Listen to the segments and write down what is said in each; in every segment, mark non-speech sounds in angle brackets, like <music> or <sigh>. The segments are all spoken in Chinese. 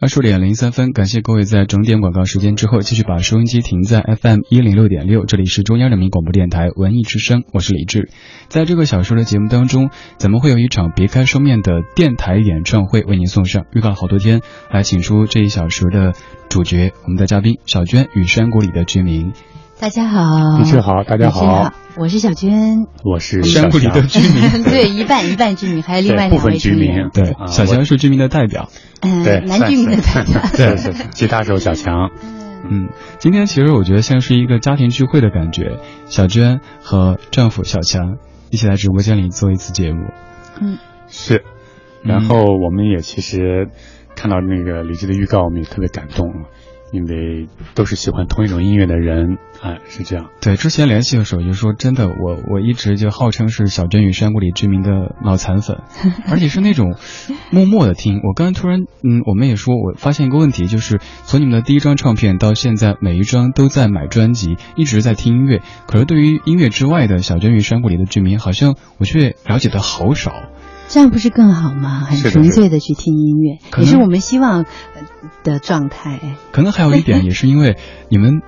二十点零三分，感谢各位在整点广告时间之后继续把收音机停在 FM 一零六点六，这里是中央人民广播电台文艺之声，我是李志。在这个小时的节目当中，咱们会有一场别开生面的电台演唱会为您送上，预告了好多天，来请出这一小时的主角，我们的嘉宾小娟与山谷里的居民。大家好，李志好，大家好，我是小娟，我是山谷里的居民，<laughs> 对，一半一半居民，还有另外两位居民，对，小强是居民的代表，嗯，男居民的代表，<laughs> 对，是吉他手小强，嗯，今天其实我觉得像是一个家庭聚会的感觉，小娟和丈夫小强一起来直播间里做一次节目，嗯，是，然后我们也其实看到那个李志的预告，我们也特别感动。因为都是喜欢同一种音乐的人，哎，是这样。对，之前联系的时候就说，真的，我我一直就号称是小娟与山谷里居民的脑残粉，<laughs> 而且是那种默默的听。我刚才突然，嗯，我们也说，我发现一个问题，就是从你们的第一张唱片到现在，每一张都在买专辑，一直在听音乐。可是对于音乐之外的小娟与山谷里的居民，好像我却了解的好少。这样不是更好吗？很纯粹的去听音乐，也是我们希望的状态。可能还有一点，也是因为你们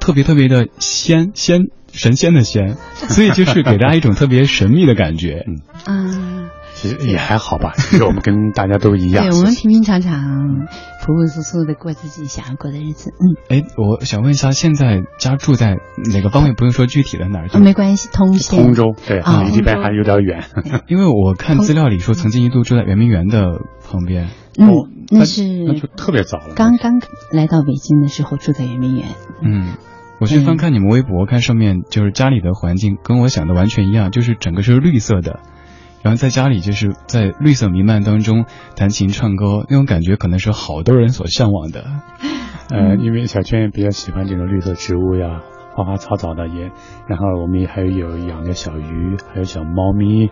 特别特别的仙仙神仙的仙，所以就是给大家一种特别神秘的感觉。<laughs> 嗯。其实也还好吧，<laughs> 其实我们跟大家都一样。对，我们平平常常、朴朴素素的过自己想要过的日子。嗯，哎，我想问一下，现在家住在哪个方位？不用说具体的哪儿。没关系，通县。通州，对，离这边还有点远。<laughs> 因为我看资料里说，曾经一度住在圆明园的旁边。嗯，那是那就特别早了。刚刚来到北京的时候住在圆明园。嗯，我去翻看你们微博，看上面就是家里的环境跟我想的完全一样，就是整个是绿色的。然后在家里就是在绿色弥漫当中弹琴唱歌，那种感觉可能是好多人所向往的。<laughs> 呃，因为小娟也比较喜欢这种绿色植物呀，花花草草的也。然后我们也还有养的小鱼，还有小猫咪，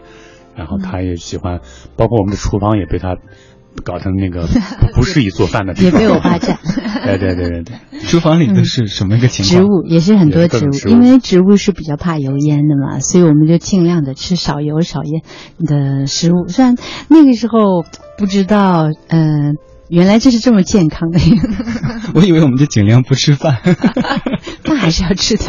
然后她也喜欢，包括我们的厨房也被她。搞成那个不适宜做饭的地方，也被我霸占。对对对对对，厨房里的是什么一个情况？植物也是很多植物，因为植物是比较怕油烟的嘛，所以我们就尽量的吃少油少烟的食物。虽然那个时候不知道，嗯，原来这是这么健康的。<laughs> 我以为我们就尽量不吃饭，<laughs> 饭还是要吃的。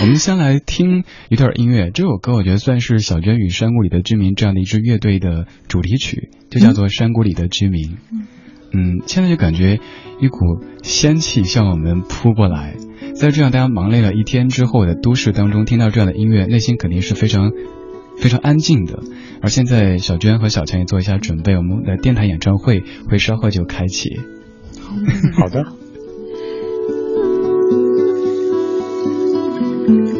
我们先来听一段音乐，这首歌我觉得算是小娟与山谷里的居民这样的一支乐队的主题曲，就叫做《山谷里的居民》。嗯，现在就感觉一股仙气向我们扑过来，在这样大家忙累了一天之后的都市当中，听到这样的音乐，内心肯定是非常非常安静的。而现在小娟和小强也做一下准备，我们的电台演唱会会稍后就开启。好的。Thank you.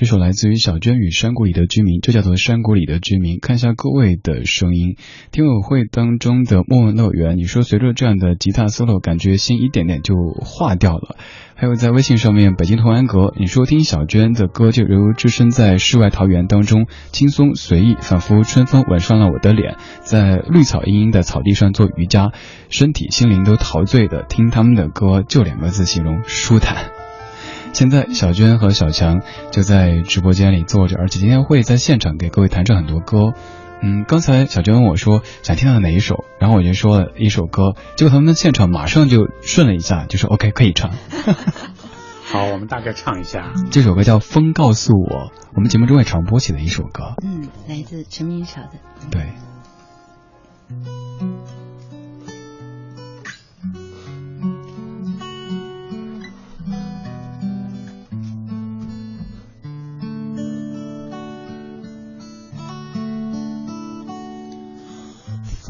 这首来自于小娟与山谷里的居民，就叫做山谷里的居民。看一下各位的声音，听友会当中的莫问乐园，你说随着这样的吉他 solo，感觉心一点点就化掉了。还有在微信上面，北京同安阁，你说听小娟的歌就犹如置身在世外桃源当中，轻松随意，仿佛春风吻上了我的脸，在绿草茵茵的草地上做瑜伽，身体心灵都陶醉的听他们的歌，就两个字形容舒坦。现在小娟和小强就在直播间里坐着，而且今天会在现场给各位弹唱很多歌。嗯，刚才小娟问我说想听到哪一首，然后我就说了一首歌，结果他们现场马上就顺了一下，就说 OK 可以唱。好，我们大概唱一下。这首歌叫《风告诉我》，我们节目中也常播起的一首歌。嗯，来自陈明晓的。对。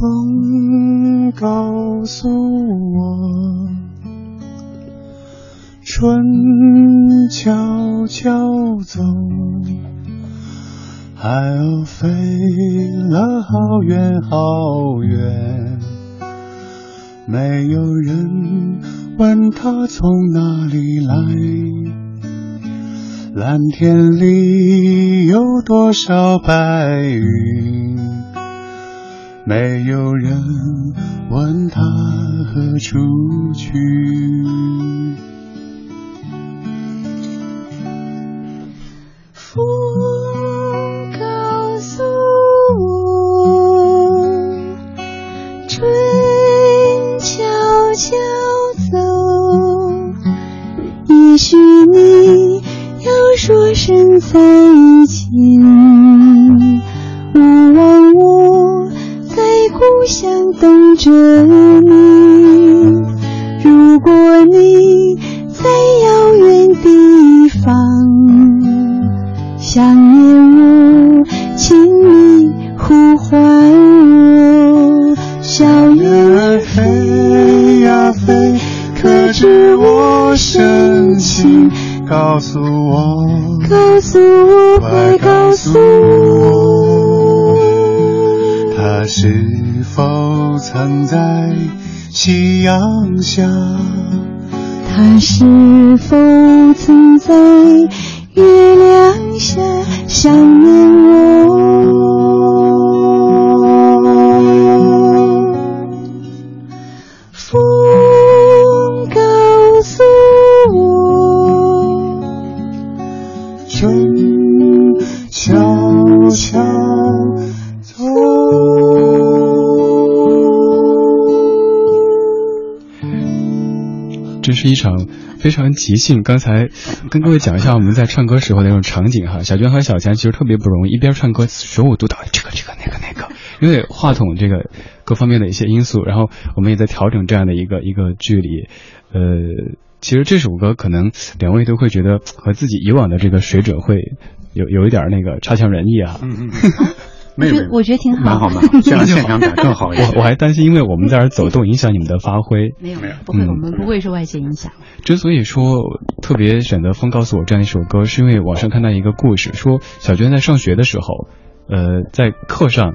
风告诉我，春悄悄走，海鸥飞了好远好远，没有人问他从哪里来，蓝天里有多少白云。没有人问他何处去。风告诉我，春悄悄走。也许你要说声再见。等着你，是否这是一场非常即兴。刚才跟各位讲一下我们在唱歌时候的那种场景哈。小娟和小强其实特别不容易，一边唱歌手舞足蹈，这个这个那个那个，因为话筒这个各方面的一些因素，然后我们也在调整这样的一个一个距离。呃，其实这首歌可能两位都会觉得和自己以往的这个水准会有有一点那个差强人意啊。嗯嗯。<laughs> 我觉得我觉得挺好，蛮好蛮好，<laughs> 这样现场感更好一点。我我还担心，因为我们在这走动，影响你们的发挥。没有没有，不会，我们不会受外界影响。之所以说特别选择《风告诉我》这样一首歌，是因为网上看到一个故事，说小娟在上学的时候，呃，在课上。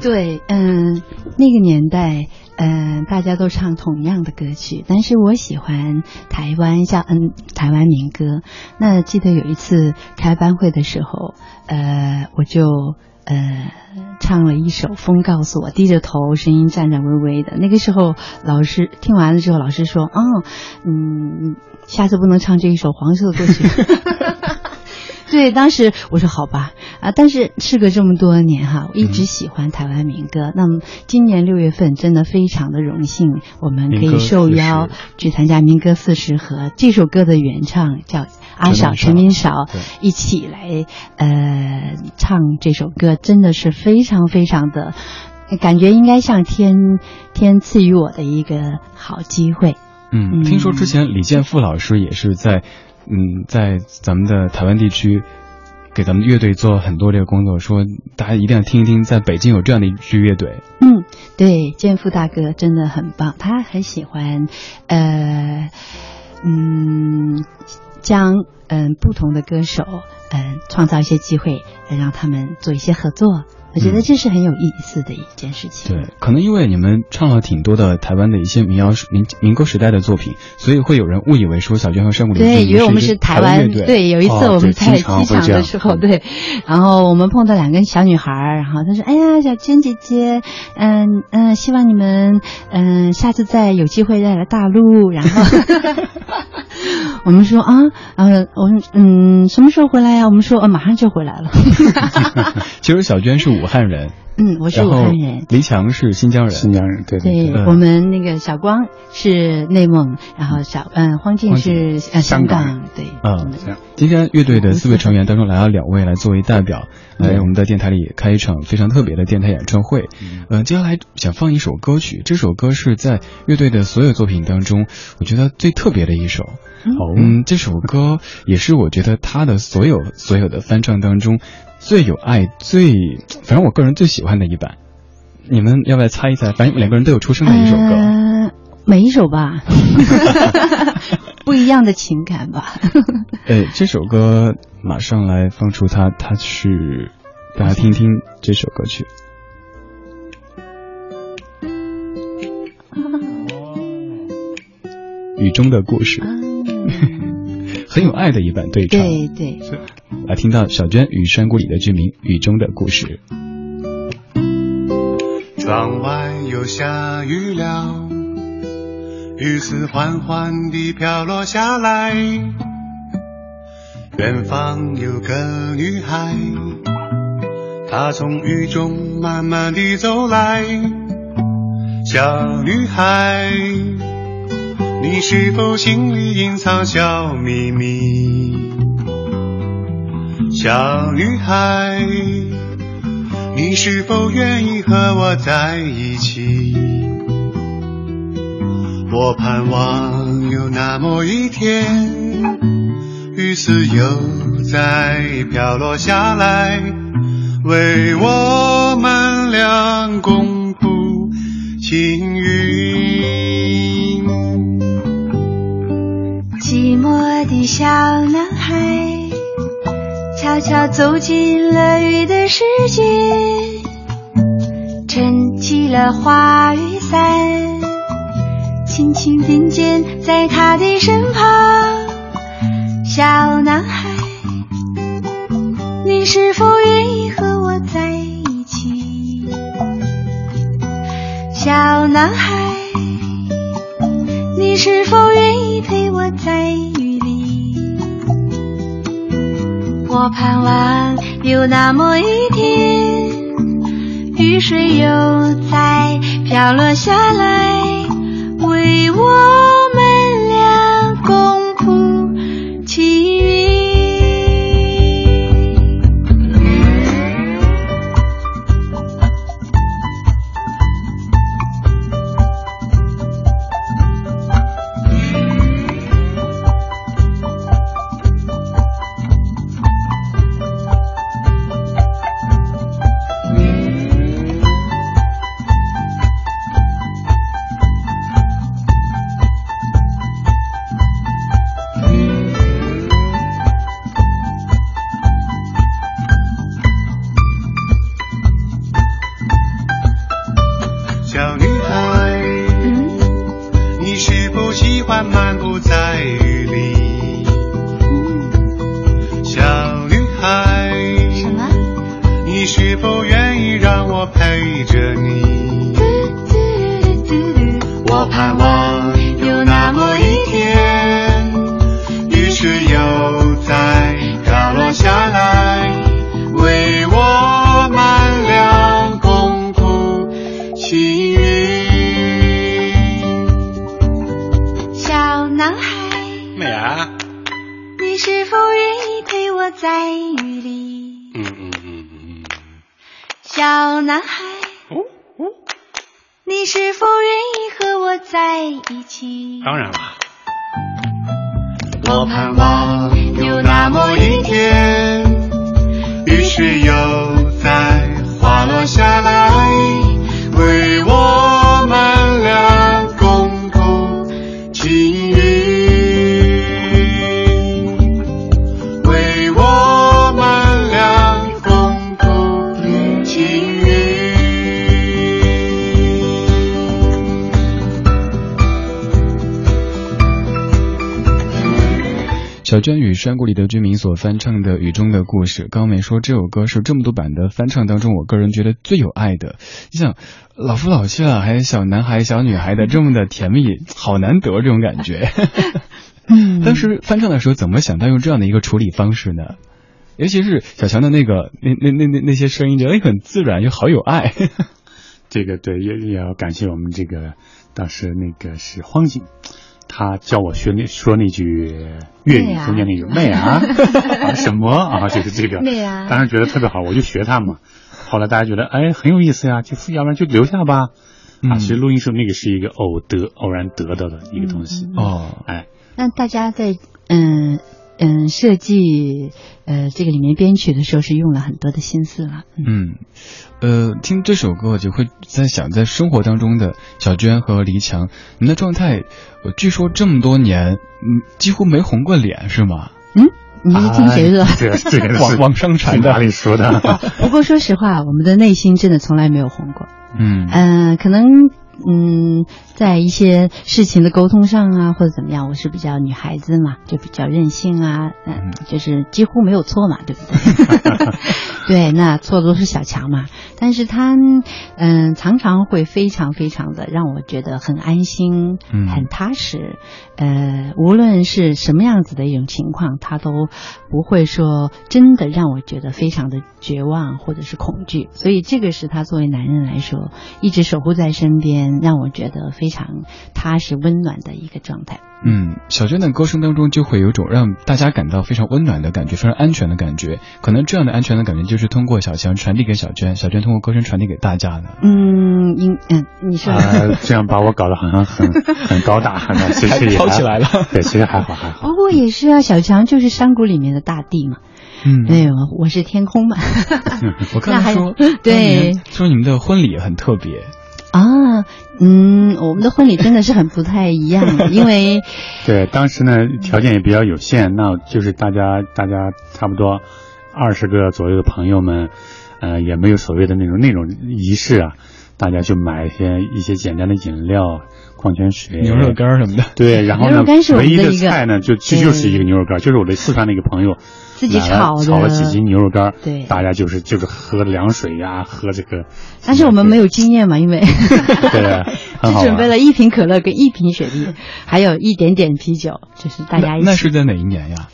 对，嗯，那个年代，嗯，大家都唱同样的歌曲，但是我喜欢台湾，像嗯台湾民歌。那记得有一次开班会的时候，呃，我就。呃，唱了一首《风告诉我》，低着头，声音颤颤巍巍的。那个时候，老师听完了之后，老师说：“哦，嗯，下次不能唱这一首黄色的歌曲。<laughs> ”对，当时我说好吧，啊，但是事隔这么多年哈，我一直喜欢台湾民歌。那么今年六月份真的非常的荣幸，我们可以受邀去参加民歌四十和这首歌的原唱叫。阿少、陈明少一起来呃唱这首歌，真的是非常非常的，感觉应该像天天赐予我的一个好机会。嗯，听说之前李健富老师也是在嗯在咱们的台湾地区给咱们乐队做很多这个工作，说大家一定要听一听，在北京有这样的一支乐队。嗯，对，建富大哥真的很棒，他很喜欢呃嗯。将嗯不同的歌手嗯创造一些机会，让他们做一些合作。我觉得这是很有意思的一件事情。对，可能因为你们唱了挺多的台湾的一些民谣、民民歌时代的作品，所以会有人误以为说小娟和山谷里对，以为我们是台湾。对，有一次我们在机场的时候，哦 <laughs> 对，然后我们碰到两个小女孩，然后她说：“哎呀，小娟姐姐，嗯嗯，希望你们嗯下次再有机会再来大陆。”然后 <laughs> 我们说啊，然后我们嗯，什么时候回来呀？我们说呃，马上就回来了。<laughs> 其实小娟是武汉人，嗯，我是武汉人。黎强是新疆人，新疆人，对对对我们那个小光是内蒙，然后小嗯黄静是呃香港，对，嗯，今天乐队的四位成员当中来了两位来作为代表，来我们的电台里开一场非常特别的电台演唱会。嗯，接下来想放一首歌曲，这首歌是在乐队的所有作品当中，我觉得最特别的一首。嗯，这首歌也是我觉得他的所有所有的翻唱当中最有爱、最反正我个人最喜欢的一版。你们要不要猜一猜？反正两个人都有出生的一首歌，呃、每一首吧，<laughs> 不一样的情感吧。<laughs> 哎，这首歌马上来放出它，它是大家听听这首歌曲。雨中的故事。<laughs> 很有爱的一版对唱，对对，来听到小娟与山谷里的居民雨中的故事。窗外又下雨了，雨丝缓缓地飘落下来。远方有个女孩，她从雨中慢慢地走来。小女孩。你是否心里隐藏小秘密，小女孩？你是否愿意和我在一起？我盼望有那么一天，雨丝又再飘落下来，为我们俩共谱情云。寂寞的小男孩，悄悄走进了雨的世界，撑起了花雨伞，轻轻并肩在他的身旁。小男孩，你是否愿意和我在一起？小男孩。你是否愿意陪我在雨里？我盼望有那么一天，雨水又再飘落下来，为我当然了，我盼望有那么一天，雨水有山谷里的居民所翻唱的《雨中的故事》，刚没说这首歌是这么多版的翻唱当中，我个人觉得最有爱的。你想，老夫老妻了，还有小男孩、小女孩的这么的甜蜜，好难得这种感觉。当时翻唱的时候，怎么想到用这样的一个处理方式呢？尤其是小强的那个那那那那那些声音，觉得很自然又好有爱。这个对，也也要感谢我们这个当时那个是荒井。他教我学那说那句粤语中间那句“妹啊”，<laughs> 什么啊？就是这个，当时觉得特别好，我就学他嘛。后来大家觉得哎很有意思呀，就要不然就留下吧。啊，其实录音室那个是一个偶得偶然得到的一个东西哦。哎，那大家在嗯。嗯，设计呃这个里面编曲的时候是用了很多的心思了。嗯，呃，听这首歌我就会在想，在生活当中的小娟和黎强，你的状态，据说这么多年，嗯，几乎没红过脸，是吗？嗯，你是听谁的？这个这个 <laughs> 网网上传的，哪里说的？<laughs> 不过说实话，我们的内心真的从来没有红过。嗯嗯，可能。嗯，在一些事情的沟通上啊，或者怎么样，我是比较女孩子嘛，就比较任性啊，嗯，就是几乎没有错嘛，对不对？<laughs> 对，那错的都是小强嘛。但是他，嗯，常常会非常非常的让我觉得很安心，很踏实。呃，无论是什么样子的一种情况，他都不会说真的让我觉得非常的绝望或者是恐惧。所以这个是他作为男人来说，一直守护在身边。让我觉得非常踏实、温暖的一个状态。嗯，小娟的歌声当中就会有种让大家感到非常温暖的感觉，非常安全的感觉。可能这样的安全的感觉就是通过小强传递给小娟，小娟通过歌声传递给大家的。嗯，应嗯，你说这样把我搞得好像很很高大，其实也飘起来了。对，其实还好还好。不过 <laughs> 也是啊，小强就是山谷里面的大地嘛。嗯，对，我是天空嘛。<laughs> 我刚才说，对，说你们的婚礼很特别。啊，嗯，我们的婚礼真的是很不太一样，因为 <laughs> 对当时呢条件也比较有限，那就是大家大家差不多二十个左右的朋友们，呃，也没有所谓的那种那种仪式啊，大家就买一些一些简单的饮料、矿泉水、牛肉干什么的。对，然后呢，唯一的菜呢就就就是一个牛肉干，就是我的四川的一个朋友。自己炒的，炒了几斤牛肉干，对，大家就是就是喝凉水呀，喝这个。但是我们没有经验嘛，因为 <laughs> 对，<laughs> 只准备了一瓶可乐跟一瓶雪碧，还有一点点啤酒，就是大家一起。那是在哪一年呀？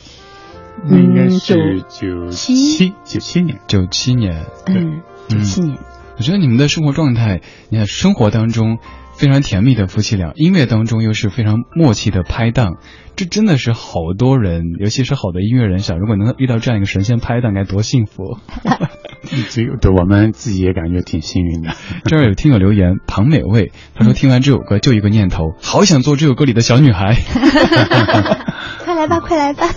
那应该是九七九七年，九七年，嗯，九七年。我觉得你们的生活状态，你看生活当中。非常甜蜜的夫妻俩，音乐当中又是非常默契的拍档，这真的是好多人，尤其是好的音乐人想，如果能遇到这样一个神仙拍档，该多幸福！<laughs> 这对我们自己也感觉挺幸运的。这儿有听友留言，庞美味，他说听完这首歌就一个念头，好想做这首歌里的小女孩。<laughs> <laughs> 快来吧，快来吧！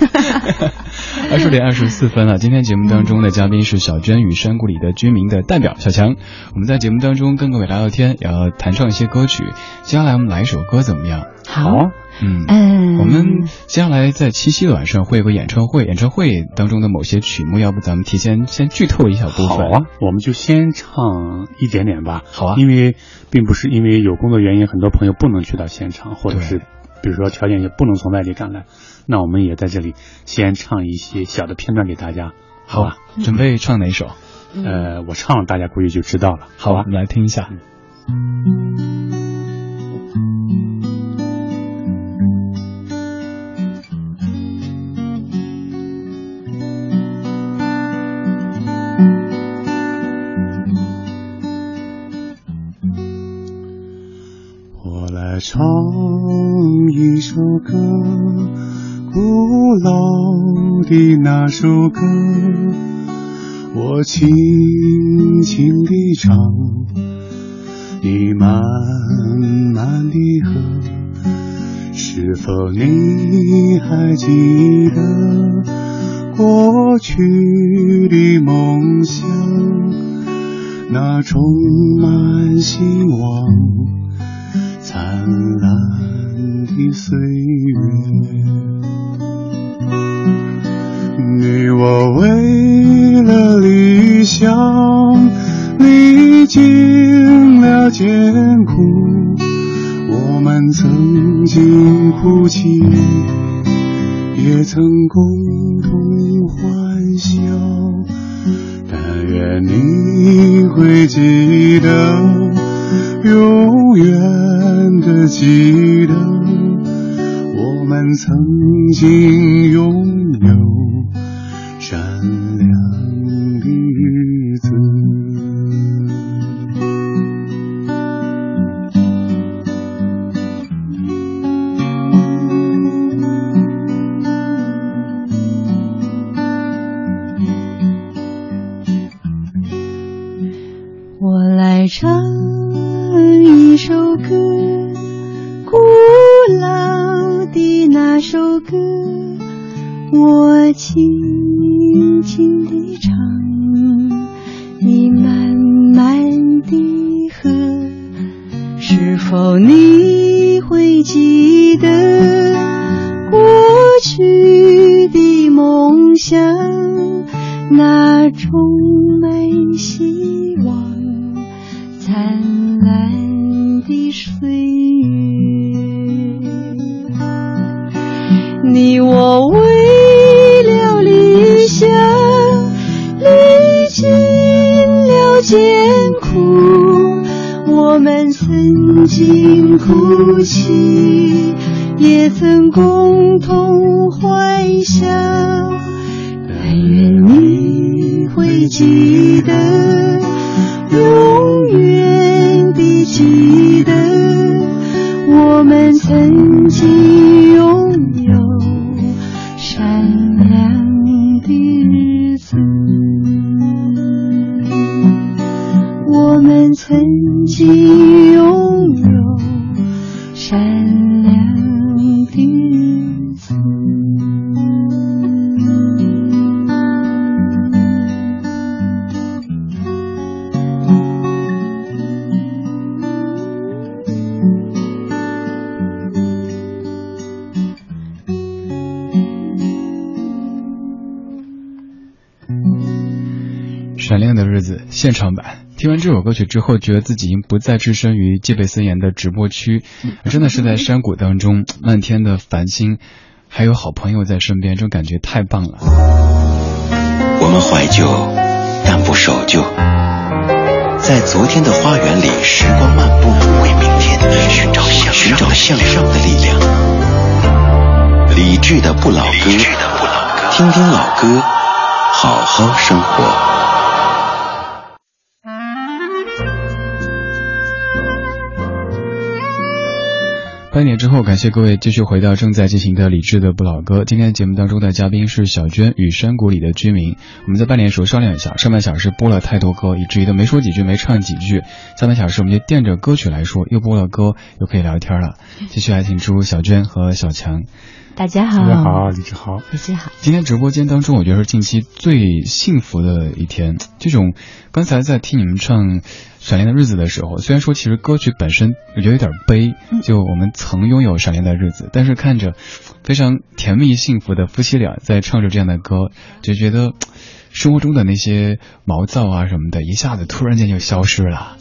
<laughs> 二十点二十四分了，今天节目当中的嘉宾是小娟与山谷里的居民的代表小强。我们在节目当中跟各位聊聊天，也要弹唱一些歌曲。接下来我们来一首歌怎么样？好，嗯嗯，我们接下来在七夕的晚上会有个演唱会，演唱会当中的某些曲目，要不咱们提前先剧透一小部分？好啊，我们就先唱一点点吧。好啊，因为并不是因为有工作原因，很多朋友不能去到现场，或者是比如说条件也不能从外地赶来，那我们也在这里先唱一些小的片段给大家。好吧，准备唱哪首？呃，我唱大家估计就知道了。好吧，我们来听一下。我来唱一首歌，古老的那首歌，我轻轻地唱。你慢慢地喝，是否你还记得过去的梦想？那充满希望、灿烂岁月。你我为了理想。历尽了艰苦，我们曾经哭泣，也曾共同欢笑。但愿你会记得，永远的记得，曾经拥曾经拥有善良的日子。闪亮的日子现场版。听完这首歌曲之后，觉得自己已经不再置身于戒备森严的直播区，真的是在山谷当中，漫天的繁星，还有好朋友在身边，这种感觉太棒了。我们怀旧，但不守旧，在昨天的花园里时光漫步，为明天寻找向寻找向上的力量。理智的不老歌，听听老歌，好好生活。半点之后，感谢各位继续回到正在进行的理智的不老歌。今天节目当中的嘉宾是小娟与山谷里的居民。我们在半点时候商量一下，上半小时播了太多歌，以至于都没说几句，没唱几句。下半小时我们就垫着歌曲来说，又播了歌，又可以聊天了。<laughs> 继续来请出小娟和小强。大家好，大家好，李志豪，李志豪。今天直播间当中，我觉得是近期最幸福的一天。这种刚才在听你们唱《闪亮的日子》的时候，虽然说其实歌曲本身我觉得有点悲，就我们曾拥有闪亮的日子，但是看着非常甜蜜幸福的夫妻俩在唱着这样的歌，就觉得生活中的那些毛躁啊什么的，一下子突然间就消失了。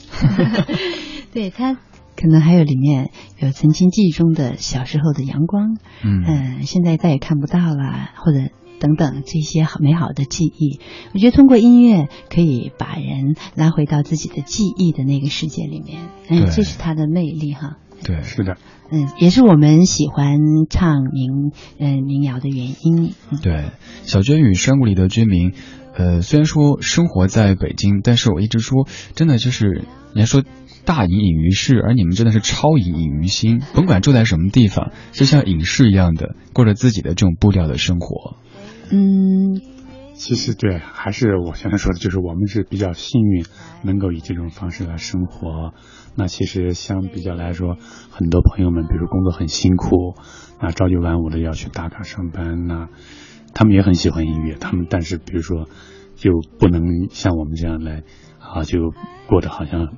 <laughs> 对他。可能还有里面有曾经记忆中的小时候的阳光，嗯、呃，现在再也看不到了，或者等等这些美好的记忆。我觉得通过音乐可以把人拉回到自己的记忆的那个世界里面，嗯，这是它的魅力哈。对，是的，嗯，也是我们喜欢唱民嗯、呃、民谣的原因。嗯、对，小娟与山谷里的居民，呃，虽然说生活在北京，但是我一直说，真的就是人家说。大隐隐于市，而你们真的是超隐隐于心。甭管住在什么地方，就像隐士一样的过着自己的这种步调的生活。嗯，其实对，还是我刚才说的，就是我们是比较幸运，能够以这种方式来生活。那其实相比较来说，很多朋友们，比如工作很辛苦，那朝九晚五的要去打卡上班，那他们也很喜欢音乐，他们但是比如说就不能像我们这样来啊，就过得好像。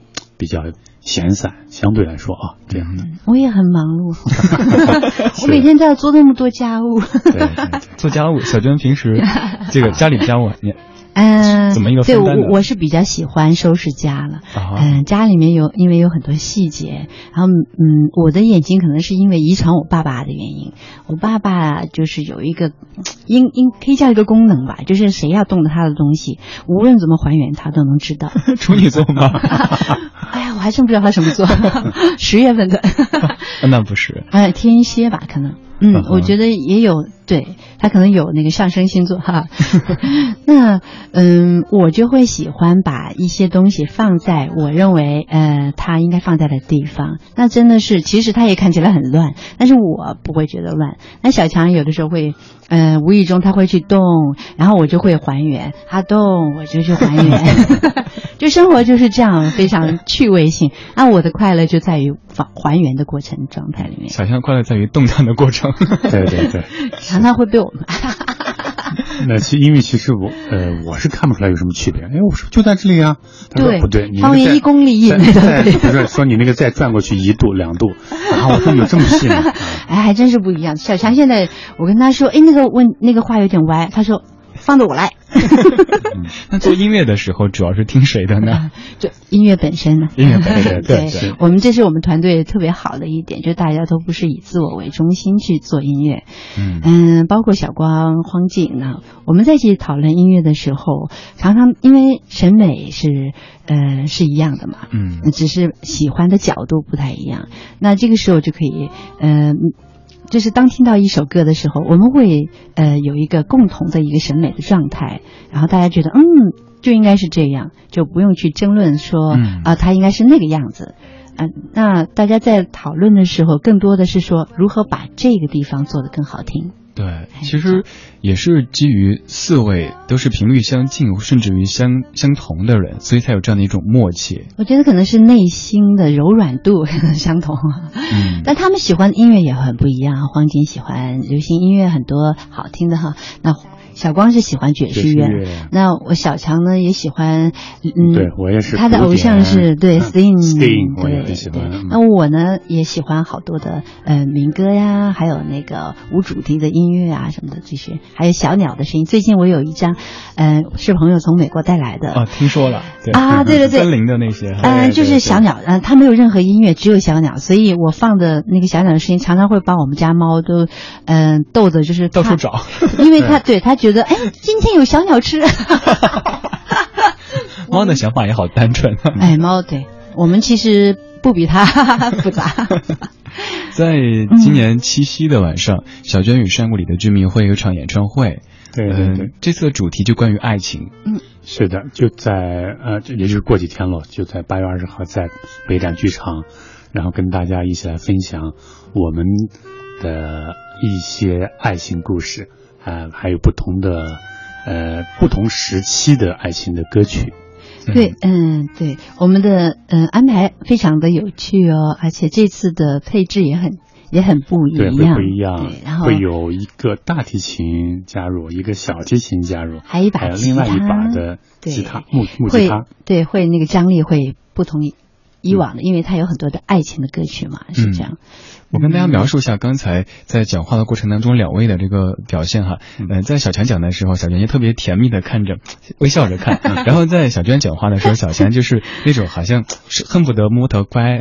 比较闲散，相对来说啊，这样的。我也很忙碌，<laughs> <laughs> 我每天都要做那么多家务。对对对，做家务。小娟平时这个家里家务，你 <laughs> 嗯，怎么一个对我我是比较喜欢收拾家了。嗯，家里面有因为有很多细节，然后嗯，我的眼睛可能是因为遗传我爸爸的原因。我爸爸就是有一个应应可以叫一个功能吧，就是谁要动了他的东西，无论怎么还原，他都能知道。处女座吗？还真不知道他什么座，<laughs> 十月份的。<laughs> 那不是？哎，天蝎吧，可能。嗯，我觉得也有，对他可能有那个上升星座哈。<laughs> 那嗯，我就会喜欢把一些东西放在我认为呃他应该放在的地方。那真的是，其实他也看起来很乱，但是我不会觉得乱。那小强有的时候会，呃，无意中他会去动，然后我就会还原，他动我就去还原。就生活就是这样，非常趣味性。<laughs> 那我的快乐就在于还还原的过程状态里面。小强快乐在于动弹的过程。<laughs> 对对对，常常会被我们。那其因为其实我呃我是看不出来有什么区别。哎，我说就在这里啊。他说不对，方圆一公里以内的。不是说你那个再转过去一度两度 <laughs> 啊？我说有这么细吗？哎，还真是不一样。小强现在我跟他说，哎，那个问那个话有点歪，他说。放着我来。那做音乐的时候，主要是听谁的呢？<laughs> 就音乐本身呢？音乐本身，<laughs> 对对。我们这是我们团队特别好的一点，就大家都不是以自我为中心去做音乐。嗯嗯，包括小光、荒井呢，我们在一起讨论音乐的时候，常常因为审美是呃是一样的嘛，嗯，只是喜欢的角度不太一样。那这个时候就可以，嗯。就是当听到一首歌的时候，我们会呃有一个共同的一个审美的状态，然后大家觉得嗯就应该是这样，就不用去争论说啊它应该是那个样子，嗯，那大家在讨论的时候，更多的是说如何把这个地方做得更好听。对，其实也是基于四位都是频率相近，甚至于相相同的人，所以才有这样的一种默契。我觉得可能是内心的柔软度相同，嗯，但他们喜欢的音乐也很不一样。黄景喜欢流行音乐，很多好听的哈。那。小光是喜欢爵士乐，那我小强呢也喜欢，嗯，对我也是，他的偶像是对 Sting，Sting，我也喜欢。那我呢也喜欢好多的呃民歌呀，还有那个无主题的音乐啊什么的这些，还有小鸟的声音。最近我有一张，嗯，是朋友从美国带来的啊，听说了啊，<laughs> 对对对，森林的那些，嗯，就是小鸟，嗯，它没有任何音乐，只有小鸟，所以我放的那个小鸟的声音常常会把我们家猫都嗯逗的，就是到处找，因为它 <laughs> 对它。觉得哎，<laughs> 今天有小鸟吃。<laughs> 猫的想法也好单纯。哎，猫对我们其实不比它 <laughs> 复杂。在今年七夕的晚上，小娟与山谷里的居民会有场演唱会。对对对，这次的主题就关于爱情。嗯，是的，就在呃，也就是过几天了，就在八月二十号在北展剧场，然后跟大家一起来分享我们的一些爱情故事。啊，还有不同的，呃，不同时期的爱情的歌曲。对，嗯，对，我们的嗯安排非常的有趣哦，而且这次的配置也很也很不一样，对，会不一样，然后会有一个大提琴加入，一个小提琴加入，还有一把另外一把的吉他木木吉他，对，会那个张力会不同以往的，因为他有很多的爱情的歌曲嘛，是这样。我跟大家描述一下刚才在讲话的过程当中两位的这个表现哈，嗯，在小强讲的时候，小娟就特别甜蜜的看着，<laughs> 微笑着看，<laughs> 然后在小娟讲话的时候，小强就是 <laughs> 那种好像是恨不得摸头乖，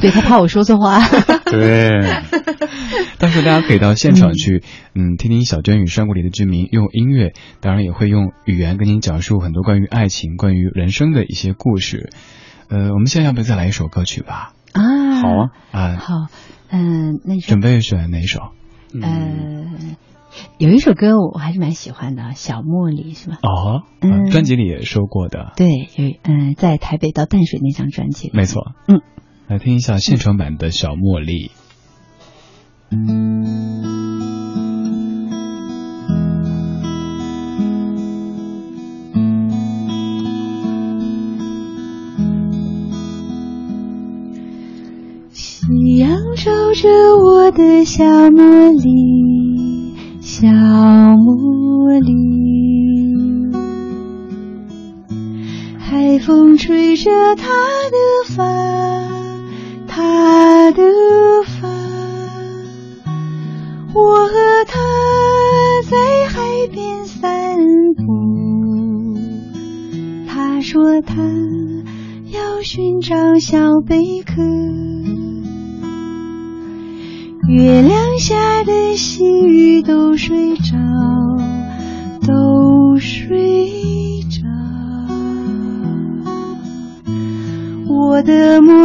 对他怕我说错话，对，到时候大家可以到现场去，嗯，听听小娟与山谷里的居民用音乐，当然也会用语言跟您讲述很多关于爱情、关于人生的一些故事，呃，我们现在要不要再来一首歌曲吧？啊，好啊，啊，好，嗯，那准备选哪首？呃，有一首歌我还是蛮喜欢的，《小茉莉》是吧？哦，嗯，专辑里也说过的。对，有，嗯，在台北到淡水那张专辑。没错，嗯，来听一下现场版的《小茉莉》。夕阳照着我的小茉莉，小茉莉，海风吹着她的发，她的发，我和她在海边散步。她说他要寻找小贝壳。月亮下的细雨都睡着，都睡着。我的梦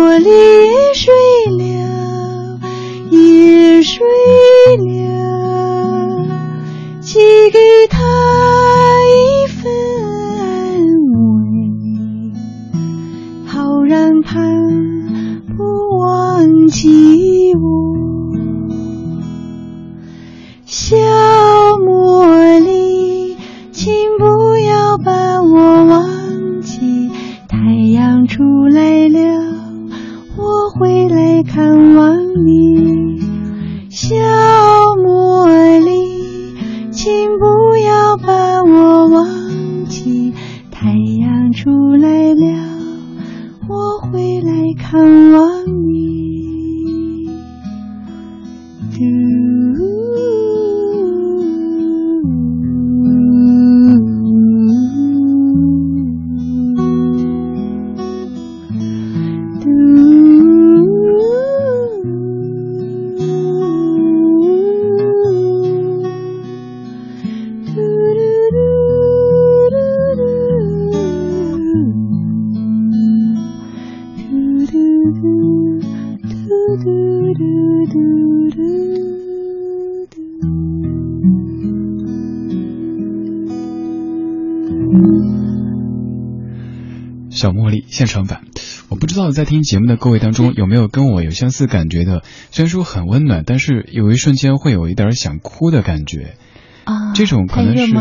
现场版，我不知道在听节目的各位当中有没有跟我有相似感觉的。虽然说很温暖，但是有一瞬间会有一点想哭的感觉。啊，这种可能是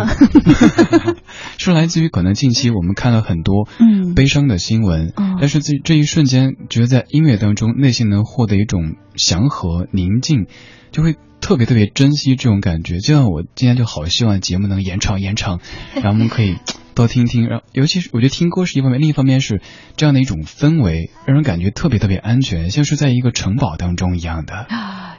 <laughs> 是来自于可能近期我们看了很多嗯悲伤的新闻，哦但是这这一瞬间，觉得在音乐当中内心能获得一种祥和宁静，就会特别特别珍惜这种感觉。就像我今天就好希望节目能延长延长，<laughs> 然后我们可以多听听，然后尤其是我觉得听歌是一方面，另一方面是这样的一种氛围，让人感觉特别特别安全，像是在一个城堡当中一样的。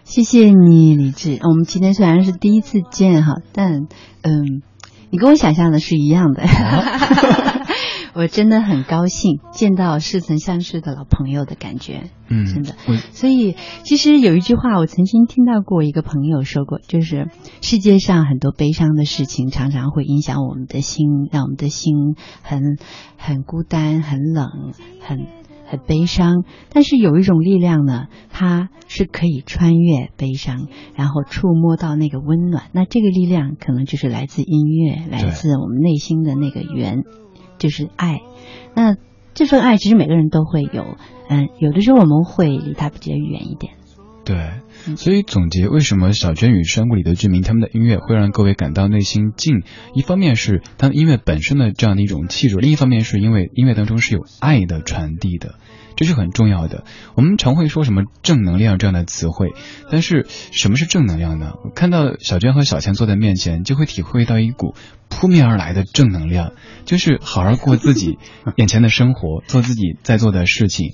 谢谢你，李志。我们今天虽然是第一次见哈，但嗯，你跟我想象的是一样的。<laughs> 我真的很高兴见到似曾相识的老朋友的感觉，嗯，真的所以其实有一句话，我曾经听到过一个朋友说过，就是世界上很多悲伤的事情常常会影响我们的心，让我们的心很很孤单、很冷、很 <laughs> 很悲伤。但是有一种力量呢，它是可以穿越悲伤，然后触摸到那个温暖。那这个力量可能就是来自音乐，来自我们内心的那个源，就是爱。那这份爱其实每个人都会有，嗯，有的时候我们会离它比较远一点。对，嗯所以总结为什么小娟与山谷里的居民他们的音乐会让各位感到内心静，一方面是他们音乐本身的这样的一种气质，另一方面是因为音乐当中是有爱的传递的，这是很重要的。我们常会说什么正能量这样的词汇，但是什么是正能量呢？我看到小娟和小倩坐在面前，就会体会到一股扑面而来的正能量，就是好好过自己 <laughs> 眼前的生活，做自己在做的事情。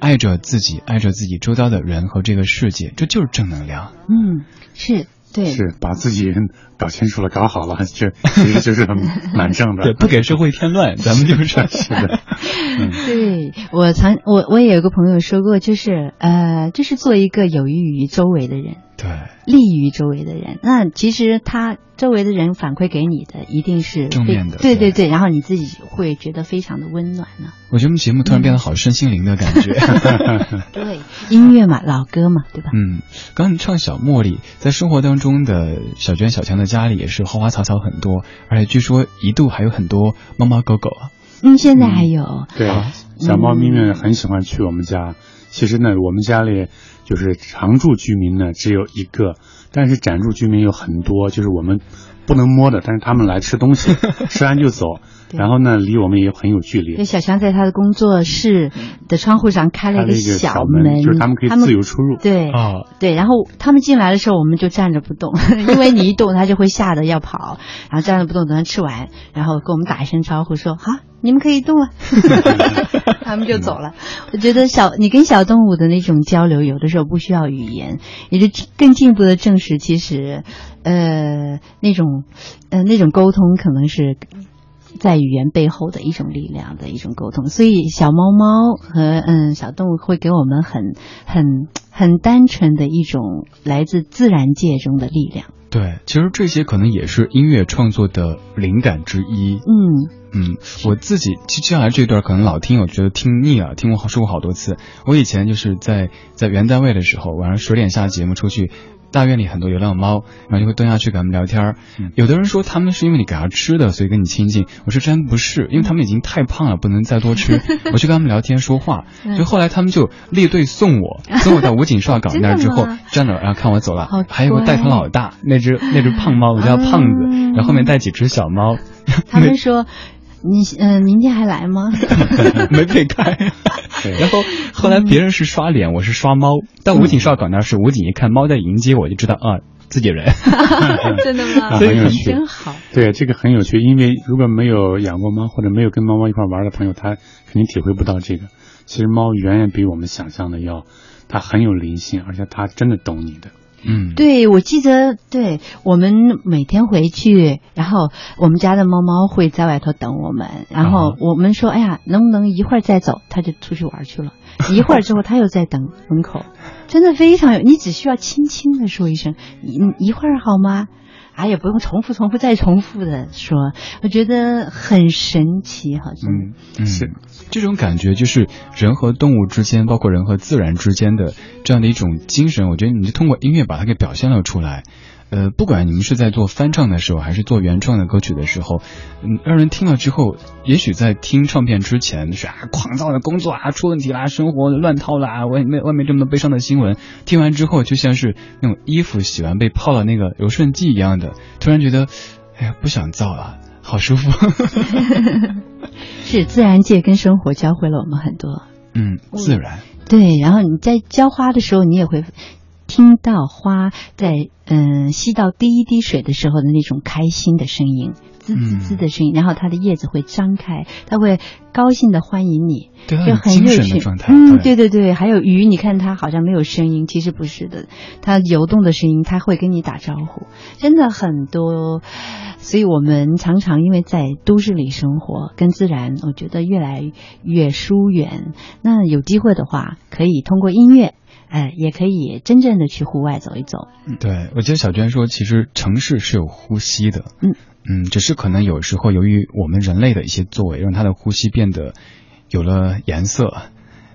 爱着自己，爱着自己周遭的人和这个世界，这就是正能量。嗯，是对，是把自己搞清楚了、搞好了，<laughs> 这其实就是很 <laughs> 蛮正的。对，不给社会添乱，<laughs> 咱们就是是的。嗯，对我曾我我也有个朋友说过，就是呃，就是做一个有益于周围的人，对，利于周围的人。那其实他周围的人反馈给你的一定是正面的对对对对，然后你自己会觉得非常的温暖呢。我觉得我们节目突然变得好身心灵的感觉。<laughs> 对，音乐嘛，老歌嘛，对吧？嗯，刚刚你唱小茉莉，在生活当中的小娟、小强的家里也是花花草草很多，而且据说一度还有很多猫猫狗狗啊。嗯，现在还有，对，小猫咪们很喜欢去我们家。其实呢，我们家里就是常住居民呢只有一个，但是暂住居民有很多，就是我们不能摸的，但是他们来吃东西，<laughs> 吃完就走。然后呢，离我们也很有距离，。小强在他的工作室的窗户上开了一个小小门，就是他们可以自由出入。对，啊，对，然后他们进来的时候，我们就站着不动，<laughs> 因为你一动，他就会吓得要跑，然后站着不动，等他吃完，然后跟我们打一声招呼说：“好，你们可以动了。<laughs> ”他们就走了。我觉得小你跟小动物的那种交流，有的时候不需要语言，也就更进一步的证实，其实，呃，那种，呃，那种沟通可能是在语言背后的一种力量的一种沟通。所以小猫猫和嗯小动物会给我们很很很单纯的一种来自自然界中的力量。对，其实这些可能也是音乐创作的灵感之一。嗯嗯，我自己接下来这段可能老听我觉得听腻了，听过说过好多次。我以前就是在在原单位的时候，晚上十点下节目出去。大院里很多流浪猫，然后就会蹲下去跟他们聊天有的人说他们是因为你给它吃的，所以跟你亲近。我说真不是，因为他们已经太胖了，不能再多吃。<laughs> 我去跟他们聊天说话，就后来他们就列队送我，<laughs> 送我到武警哨岗那儿之后站了，然后看我走了。还有个带头老大，那只那只胖猫，我叫胖子，然后后面带几只小猫。他们 <laughs> 说。你嗯，明天还来吗？<laughs> 没被开。然后后来别人是刷脸，我是刷猫。但武警哨岗那是武警一看猫在迎接我，就知道啊，自己人。<laughs> 真的吗？<laughs> 很有趣，真好。对，这个很有趣，因为如果没有养过猫或者没有跟猫猫一块玩的朋友，他肯定体会不到这个。其实猫远远比我们想象的要，它很有灵性，而且它真的懂你的。嗯，对，我记得，对我们每天回去，然后我们家的猫猫会在外头等我们，然后我们说，哎呀，能不能一会儿再走？它就出去玩去了。<laughs> 一会儿之后，它又在等门口，真的非常有。你只需要轻轻的说一声，一一会儿好吗？啊，也不用重复、重复再重复的说，我觉得很神奇，好像。嗯，是这种感觉，就是人和动物之间，包括人和自然之间的这样的一种精神。我觉得你就通过音乐把它给表现了出来。呃，不管你们是在做翻唱的时候，还是做原创的歌曲的时候，嗯，让人听了之后，也许在听唱片之前是啊，狂躁的工作啊，出问题啦，生活乱套啦，外面外面这么多悲伤的新闻，听完之后就像是那种衣服洗完被泡了那个柔顺剂一样的，突然觉得，哎呀，不想造了，好舒服。是自然界跟生活教会了我们很多。嗯，自然。对，然后你在浇花的时候，你也会。听到花在嗯吸到第一滴水的时候的那种开心的声音，滋滋滋的声音，然后它的叶子会张开，它会高兴的欢迎你，就很有趣。嗯，对对对，还有鱼，你看它好像没有声音，其实不是的，它游动的声音，它会跟你打招呼，真的很多。所以我们常常因为在都市里生活，跟自然，我觉得越来越疏远。那有机会的话，可以通过音乐。哎，也可以真正的去户外走一走。对，我记得小娟说，其实城市是有呼吸的。嗯嗯，只是可能有时候由于我们人类的一些作为，让他的呼吸变得有了颜色。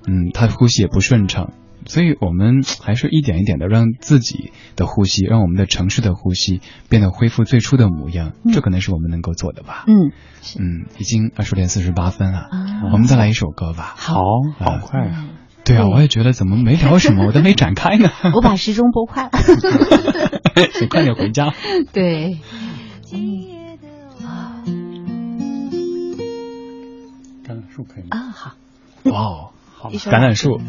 嗯，他的呼吸也不顺畅，所以我们还是一点一点的让自己的呼吸，让我们的城市的呼吸变得恢复最初的模样。这可能是我们能够做的吧。嗯嗯，已经二十点四十八分了，我们再来一首歌吧。好，好快啊。对啊，我也觉得怎么没聊什么，我都没展开呢。<laughs> 我把时钟拨快了，<laughs> <laughs> 你快点回家。对，树可以吗？啊，好。哇哦，好，橄榄树。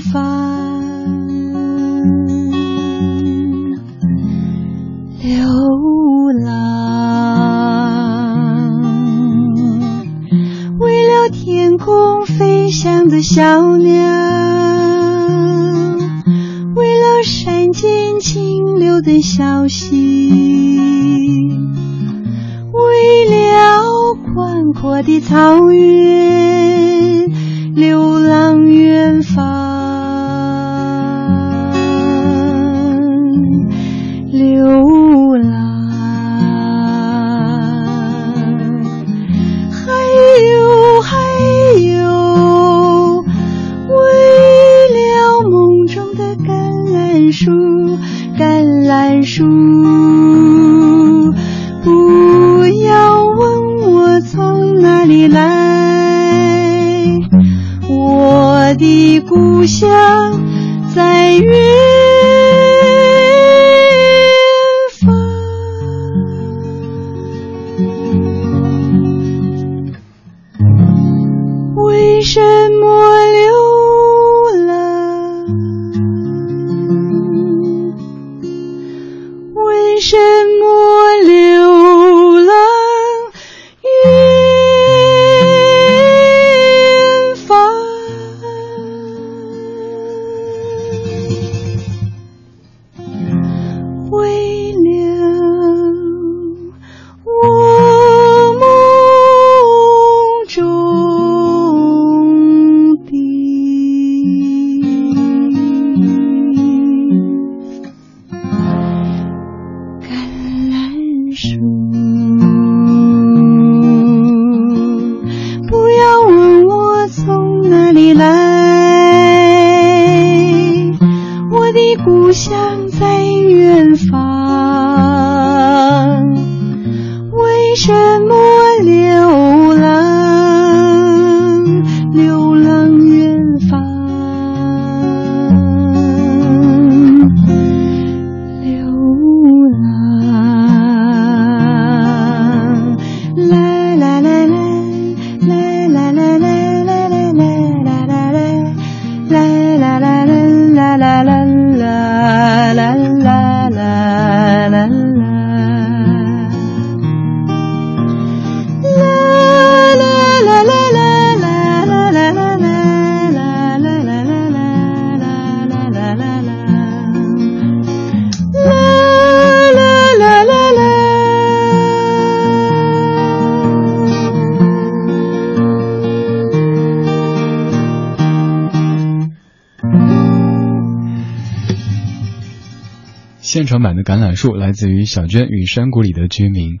方流浪为了天空飞翔的小鸟为了山间清流的小溪为了宽阔的草原。现场版的橄榄树来自于小娟与山谷里的居民。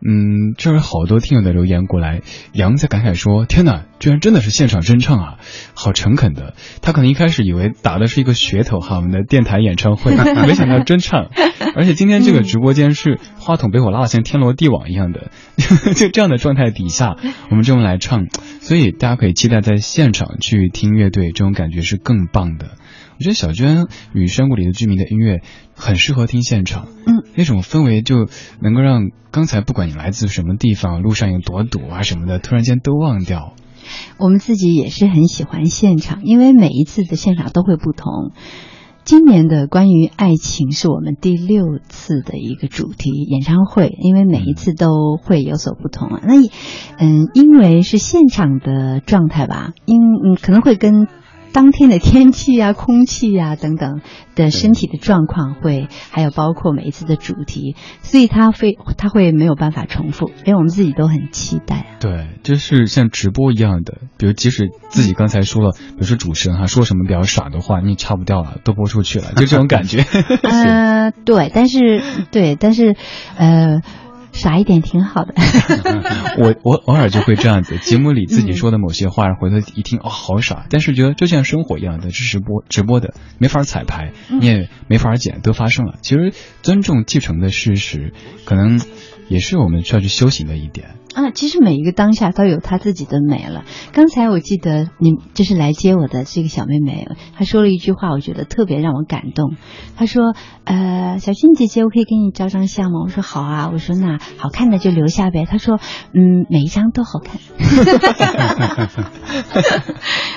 嗯，这儿好多听友的留言过来，杨在感慨说：“天哪，居然真的是现场真唱啊，好诚恳的。”他可能一开始以为打的是一个噱头哈，我们的电台演唱会，<laughs> 没想到真唱。而且今天这个直播间是话筒被我拉的像天罗地网一样的，<laughs> 就这样的状态底下，我们这么来唱，所以大家可以期待在现场去听乐队，这种感觉是更棒的。我觉得小娟与山谷里的居民的音乐很适合听现场，嗯，那种氛围就能够让刚才不管你来自什么地方，路上有多堵啊什么的，突然间都忘掉。我们自己也是很喜欢现场，因为每一次的现场都会不同。今年的关于爱情是我们第六次的一个主题演唱会，因为每一次都会有所不同啊。那嗯，因为是现场的状态吧，因嗯可能会跟。当天的天气啊、空气啊等等的身体的状况会，还有包括每一次的主题，所以它会它会没有办法重复，连我们自己都很期待。啊对，就是像直播一样的，比如即使自己刚才说了，比如说主持人哈说什么比较傻的话，你擦不掉了，都播出去了，就这种感觉。呃，对，但是对，但是呃。傻一点挺好的，<laughs> 我我偶尔就会这样子，节目里自己说的某些话，回头一听哦，好傻，但是觉得就像生活一样的，是直播直播的，没法彩排，你也没法剪，都发生了。其实尊重继承的事实，可能也是我们需要去修行的一点。啊，其实每一个当下都有他自己的美了。刚才我记得你就是来接我的这个小妹妹，她说了一句话，我觉得特别让我感动。她说：“呃，小新姐姐，我可以给你照张相吗？”我说：“好啊。”我说：“那好看的就留下呗。”她说：“嗯，每一张都好看。<laughs> ”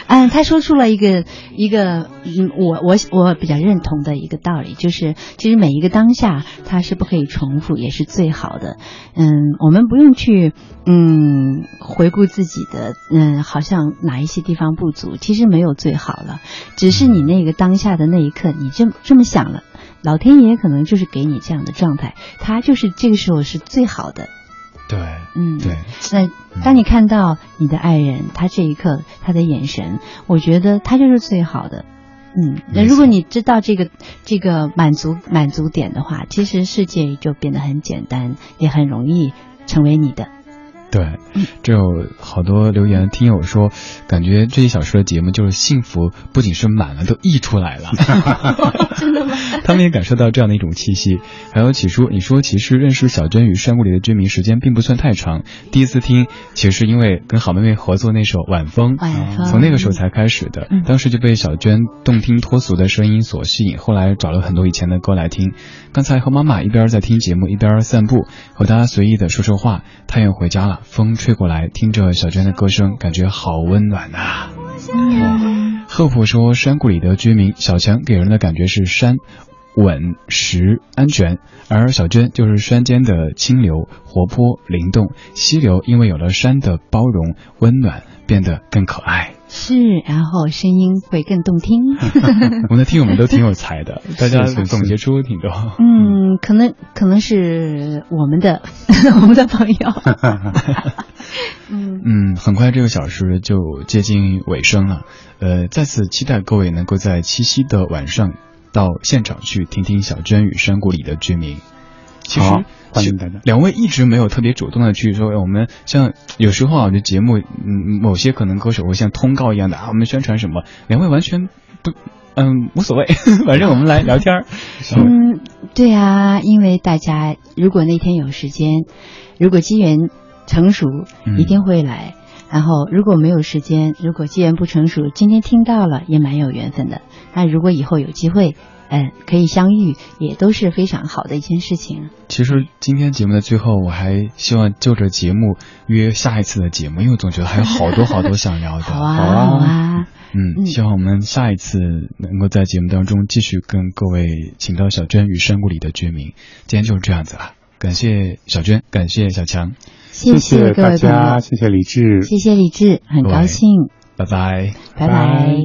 嗯，她说出了一个一个嗯，我我我比较认同的一个道理，就是其实每一个当下它是不可以重复，也是最好的。嗯，我们不用去。嗯，回顾自己的，嗯，好像哪一些地方不足，其实没有最好了，只是你那个当下的那一刻，你这么这么想了，老天爷可能就是给你这样的状态，他就是这个时候是最好的。对，嗯，对。那当你看到你的爱人，他这一刻他的眼神，我觉得他就是最好的。嗯，那如果你知道这个这个满足满足点的话，其实世界就变得很简单，也很容易成为你的。对，这有好多留言，听友说，感觉这一小时的节目就是幸福，不仅是满了，都溢出来了。<laughs> 真的吗？<laughs> 他们也感受到这样的一种气息。还有启叔，你说其实认识小娟与山谷里的居民时间并不算太长，第一次听其实是因为跟好妹妹合作那首晚风，从那个时候才开始的。当时就被小娟动听脱俗的声音所吸引，后来找了很多以前的歌来听。刚才和妈妈一边在听节目一边散步，和她随意的说说话。她也回家了，风吹过来，听着小娟的歌声，感觉好温暖呐。赫普说，山谷里的居民，小强给人的感觉是山稳实安全，而小娟就是山间的清流，活泼灵动。溪流因为有了山的包容温暖，变得更可爱。是，然后声音会更动听。<laughs> 我们的听友们都挺有才的，<laughs> 大家总结出挺多。嗯，可能可能是我们的 <laughs> 我们的朋友。嗯嗯，很快这个小时就接近尾声了，呃，再次期待各位能够在七夕的晚上到现场去听听小娟与山谷里的居民。其实，欢迎大家。两位一直没有特别主动的去说，我们像有时候啊，这节目，嗯，某些可能歌手会像通告一样的啊，我们宣传什么，两位完全不，嗯，无所谓，<laughs> 反正我们来聊天儿。嗯，对啊，因为大家如果那天有时间，如果机缘成熟，一定会来。然后如果没有时间，如果机缘不成熟，今天听到了也蛮有缘分的。那如果以后有机会。嗯，可以相遇也都是非常好的一件事情。其实今天节目的最后，我还希望就着节目约下一次的节目，因为我总觉得还有好多好多想聊的。<laughs> 好啊，好啊。嗯，希望我们下一次能够在节目当中继续跟各位请到小娟与山谷里的居民。今天就是这样子了，感谢小娟，感谢小强，谢谢大家，谢谢李志，谢谢李志，很高兴。拜拜，拜拜。